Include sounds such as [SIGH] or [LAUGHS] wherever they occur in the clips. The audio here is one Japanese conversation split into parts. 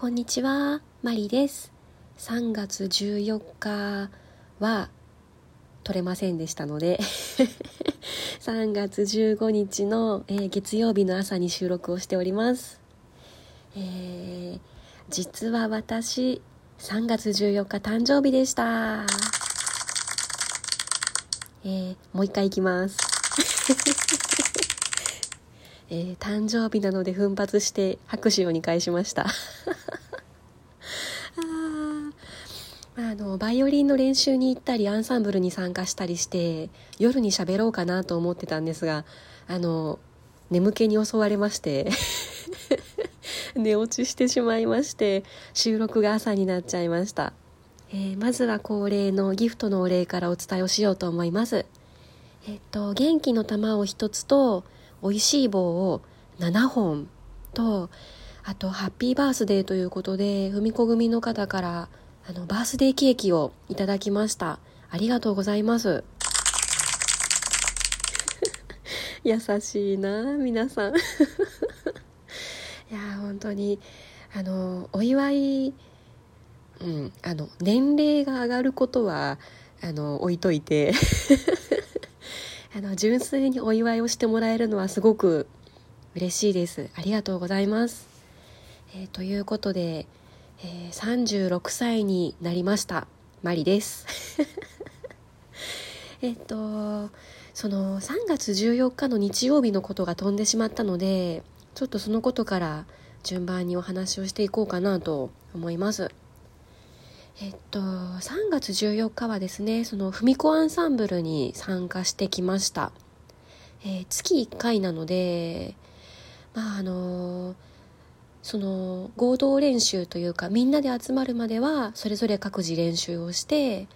こんにちは、マリです。3月14日は取れませんでしたので、[LAUGHS] 3月15日の、えー月曜日の朝に収録をしております。えー実は私、3月14日誕生日でした。えーもう一回いきます。えー誕生日なので奮発して拍手を2回しました。[LAUGHS] ああのバイオリンの練習に行ったりアンサンブルに参加したりして夜に喋ろうかなと思ってたんですがあの眠気に襲われまして [LAUGHS] 寝落ちしてしまいまして収録が朝になっちゃいました、えーまずは恒例のギフトのお礼からお伝えをしようと思いますえっと元気の玉を1つと美味しい棒を7本とあとハッピーバースデーということで文子組の方からあのバースデーケーキをいただきました。ありがとうございます。[LAUGHS] 優しいな皆さん。[LAUGHS] いや本当にあのお祝いうんあの年齢が上がることはあの置いといて。[LAUGHS] あの純粋にお祝いをしてもらえるのはすごく嬉しいです。ありがとうございます、えーということで、えー36歳になりました。マリです。[LAUGHS] えっとその3月14日の日曜日のことが飛んでしまったのでちょっとそのことから順番にお話をしていこうかなと思います。えっと3月14日はですねその文子アンサンブルに参加してきました、えー月1回なのでまああのその合同練習というかみんなで集まるまではそれぞれ各自練習をして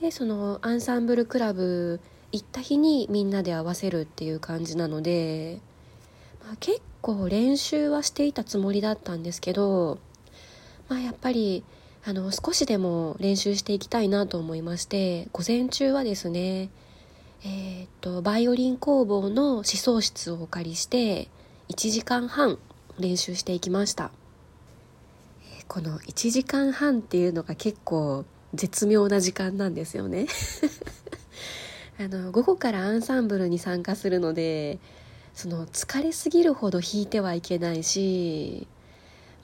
でそのアンサンブルクラブ行った日にみんなで合わせるっていう感じなので、まあ、結構練習はしていたつもりだったんですけど、まあ、やっぱりあの少しでも練習していきたいなと思いまして午前中はですねえーっとバイオリン工房の思想室をお借りして1時間半練習していきました。この1時間半っていうのが結構絶妙な時間なんですよね。[LAUGHS] あの午後からアンサンブルに参加するのでその疲れすぎるほど弾いてはいけないし、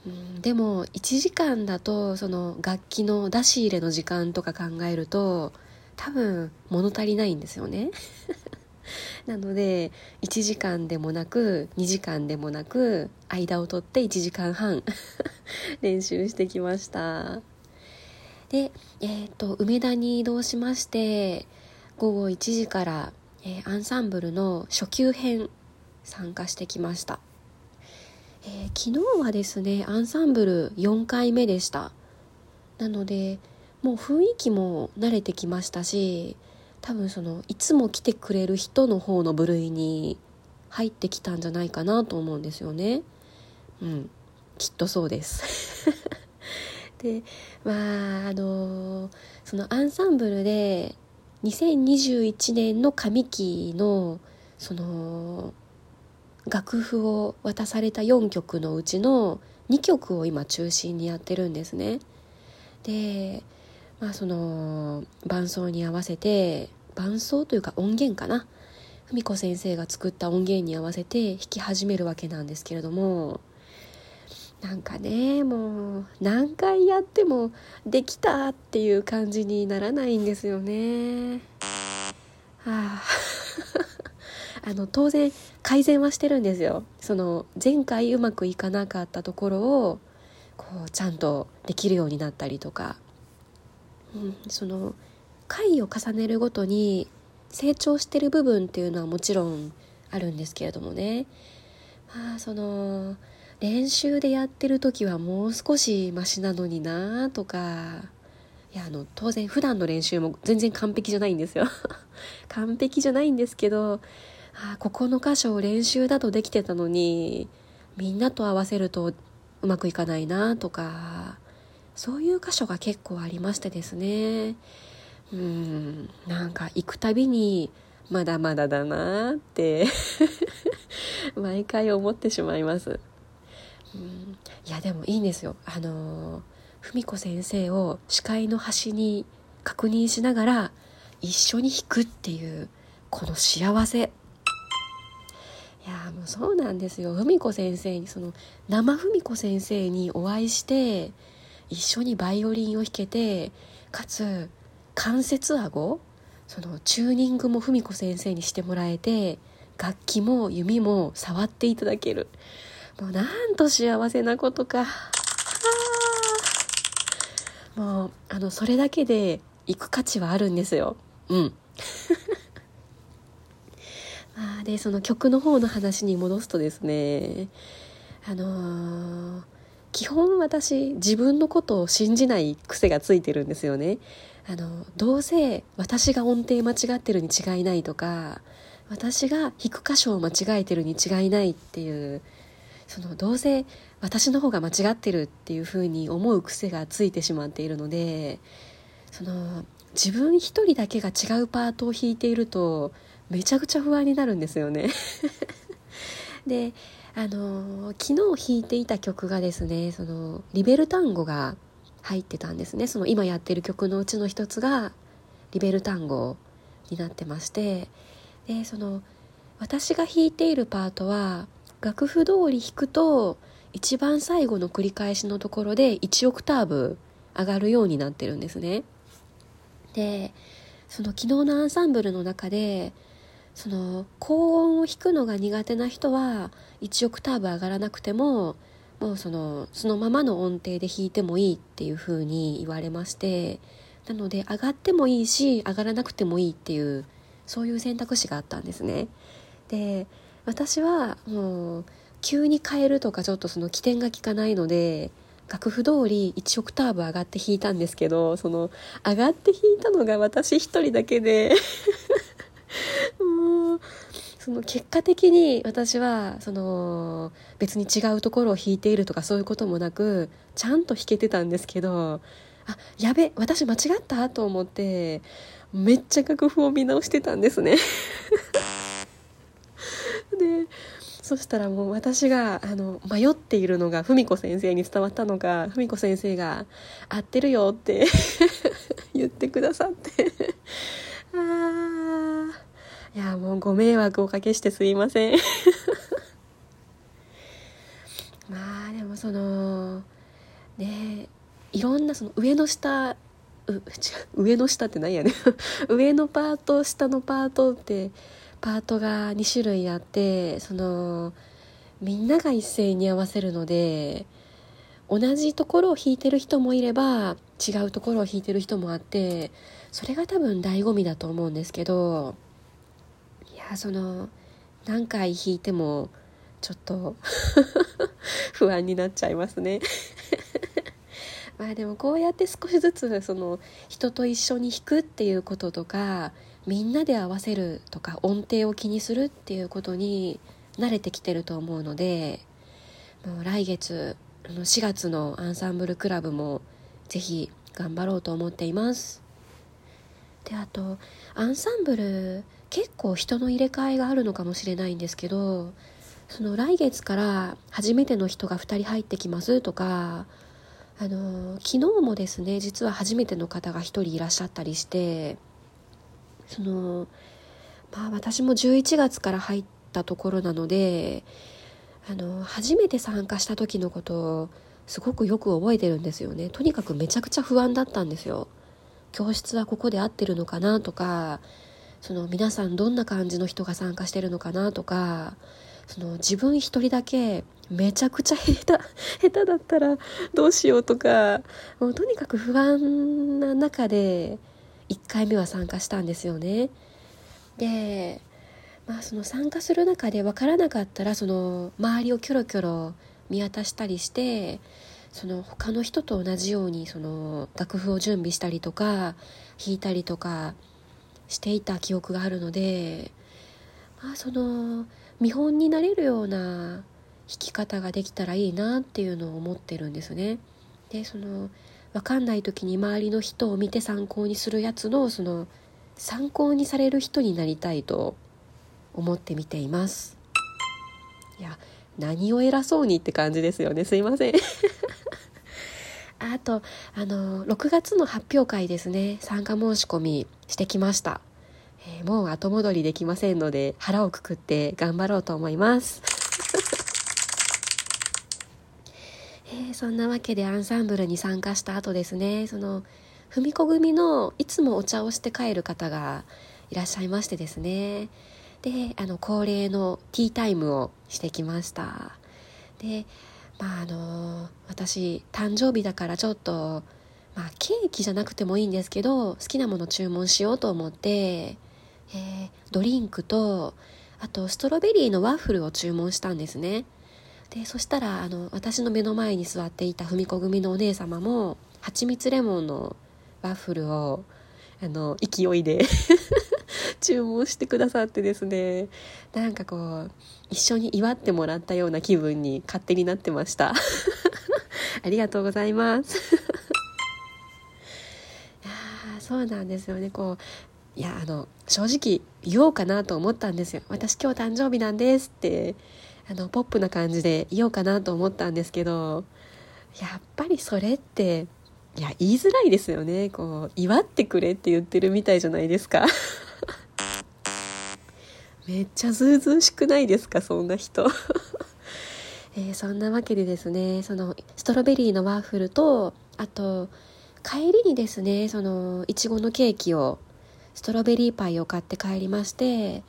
うん、でも1時間だとその楽器の出し入れの時間とか考えると多分物足りないんですよね。[LAUGHS] なので1時間でもなく2時間でもなく間を取って1時間半 [LAUGHS] 練習してきました。で、えー、と梅田に移動しまして午後1時から、えーアンサンブルの初級編参加してきました、えー昨日はですねアンサンブル4回目でした。なのでもう雰囲気も慣れてきましたし多分そのいつも来てくれる人の方の部類に入ってきたんじゃないかなと思うんですよね。うん。きっとそうです。[LAUGHS] でまああのそのアンサンブルで2021年の上期のその楽譜を渡された4曲のうちの2曲を今中心にやってるんですね。でまあその伴奏に合わせて伴奏というか音源かな。文子先生が作った音源に合わせて弾き始めるわけなんですけれどもなんかねもう何回やってもできたっていう感じにならないんですよね。はあ。あの当然改善はしてるんですよ。その前回うまくいかなかったところをこうちゃんとできるようになったりとか、うん、その回を重ねるごとに成長してる部分っていうのはもちろんあるんですけれどもね。まあその練習でやってる時はもう少しマシなのになとか。いやあの当然普段の練習も全然完璧じゃないんですよ。[LAUGHS] 完璧じゃないんですけどあここの箇所を練習だとできてたのにみんなと合わせるとうまくいかないなとかそういう箇所が結構ありましてですね。うんなんか行くたびにまだまだだなって [LAUGHS] 毎回思ってしまいます。うんいやでもいいんですよ。あの文子先生を視界の端に確認しながら一緒に弾くっていうこの幸せ。いやもうそうなんですよ。文子先生にその生文子先生にお会いして一緒にバイオリンを弾けてかつ関節顎そのチューニングも文子先生にしてもらえて楽器も弓も触っていただける。もうなんと幸せなことか。もうあのそれだけで行く価値はあるんですよ。うん。あでその曲の方の話に戻すとですねあのー、基本私自分のことを信じない癖がついてるんですよね。あのどうせ私が音程間違ってるに違いないとか私が弾く箇所を間違えてるに違いないっていうそのどうせ私の方が間違ってるっていうふうに思う癖がついてしまっているのでその自分一人だけが違うパートを弾いているとめちゃくちゃ不安になるんですよね。[LAUGHS] であの昨日弾いていた曲がですねそのリベルタンゴが入ってたんですね。その今やってる曲のうちの一つがリベルタンゴになってまして。でその私が弾いているパートは楽譜通り弾くと一番最後の繰り返しのところで1オクターブ上がるようになってるんですね。でその昨日のアンサンブルの中でその高音を弾くのが苦手な人は1オクターブ上がらなくてももうそのそのままの音程で弾いてもいいっていう風に言われましてなので上がってもいいし上がらなくてもいいっていうそういう選択肢があったんですね。で私はもう急に変えるとかちょっとその起点が効かないので楽譜通り1オクターブ上がって弾いたんですけどその上がって弾いたのが私一人だけでその結果的に私はその別に違うところを弾いているとかそういうこともなくちゃんと弾けてたんですけどあやべ私間違ったと思ってめっちゃ楽譜を見直してたんですね。[LAUGHS] でそしたらもう私があの迷っているのが文子先生に伝わったのか文子先生が「合ってるよ」って [LAUGHS] 言ってくださって。いやもうご迷惑おかけしてすいません。[LAUGHS] まあでもそのねいろんなその上の下う違う上の下って何やね [LAUGHS] 上のパート下のパートってパートが2種類あってそのみんなが一斉に合わせるので同じところを弾いてる人もいれば違うところを弾いてる人もあってそれが多分醍醐味だと思うんですけどやその何回弾いてもちょっと [LAUGHS] 不安になっちゃいますね。[LAUGHS] まあでもこうやって少しずつその人と一緒に弾くっていうこととかみんなで合わせるとか音程を気にするっていうことに慣れてきてると思うのでもう来月4月のアンサンブルクラブもぜひ頑張ろうと思っています。であとアンサンブル結構人の入れ替えがあるのかもしれないんですけどその来月から初めての人が2人入ってきますとかあの昨日もですね実は初めての方が1人いらっしゃったりしてそのまあ私も11月から入ったところなのであの初めて参加した時のことをすごくよく覚えてるんですよね。とにかくめちゃくちゃ不安だったんですよ。教室はここで合ってるのかなとかその皆さんどんな感じの人が参加してるのかなとかその自分一人だけめちゃくちゃ下手 [LAUGHS] 下手だったらどうしようとかもうとにかく不安な中で1回目は参加したんですよね。でまあその参加する中で分からなかったらその周りをキョロキョロ見渡したりしてその他の人と同じようにその楽譜を準備したりとか弾いたりとかしていた記憶があるので、まあ、その見本になれるような弾き方ができたらいいなっていうのを思ってるんですね。でその分かんない時に周りの人を見て参考にするやつのその参考にされる人になりたいと思って見ています。いや何を偉そうにって感じですよねすいませんあとあの6月の発表会ですね。参加申し込みしてきました、えー、もう後戻りできませんので腹をくくって頑張ろうと思います。[LAUGHS] えー、そんなわけでアンサンブルに参加した後ですね。その文子組のいつもお茶をして帰る方がいらっしゃいましてですね。であの恒例のティータイムをしてきました。でまああの私誕生日だからちょっと、まあ、ケーキじゃなくてもいいんですけど好きなもの注文しようと思って、えー、ドリンクとあとストロベリーのワッフルを注文したんですね。でそしたらあの私の目の前に座っていた文子組のお姉様も蜂蜜レモンのワッフルをあの勢いで注文してくださってですねなんかこう一緒に祝ってもらったような気分に勝手になってました。[LAUGHS] ありがとうございます。[LAUGHS] あそうなんですよね。こういやあの正直言おうかなと思ったんですよ。私今日誕生日なんですってあのポップな感じで言おうかなと思ったんですけどやっぱりそれっていや言いづらいですよね。こう祝ってくれって言ってるみたいじゃないですか。めっちゃずうずうしくないですかそんな人。[LAUGHS] えー、そんなわけでですねそのストロベリーのワッフルとあと帰りにですねそのいちごのケーキをストロベリーパイを買って帰りまして、え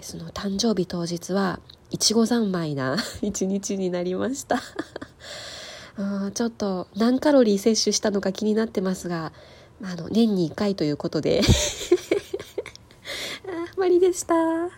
ー、その誕生日当日はいちご三昧な [LAUGHS] 一日になりました。[LAUGHS] あちょっと何カロリー摂取したのか気になってますが、あの年に1回ということで。まりでした。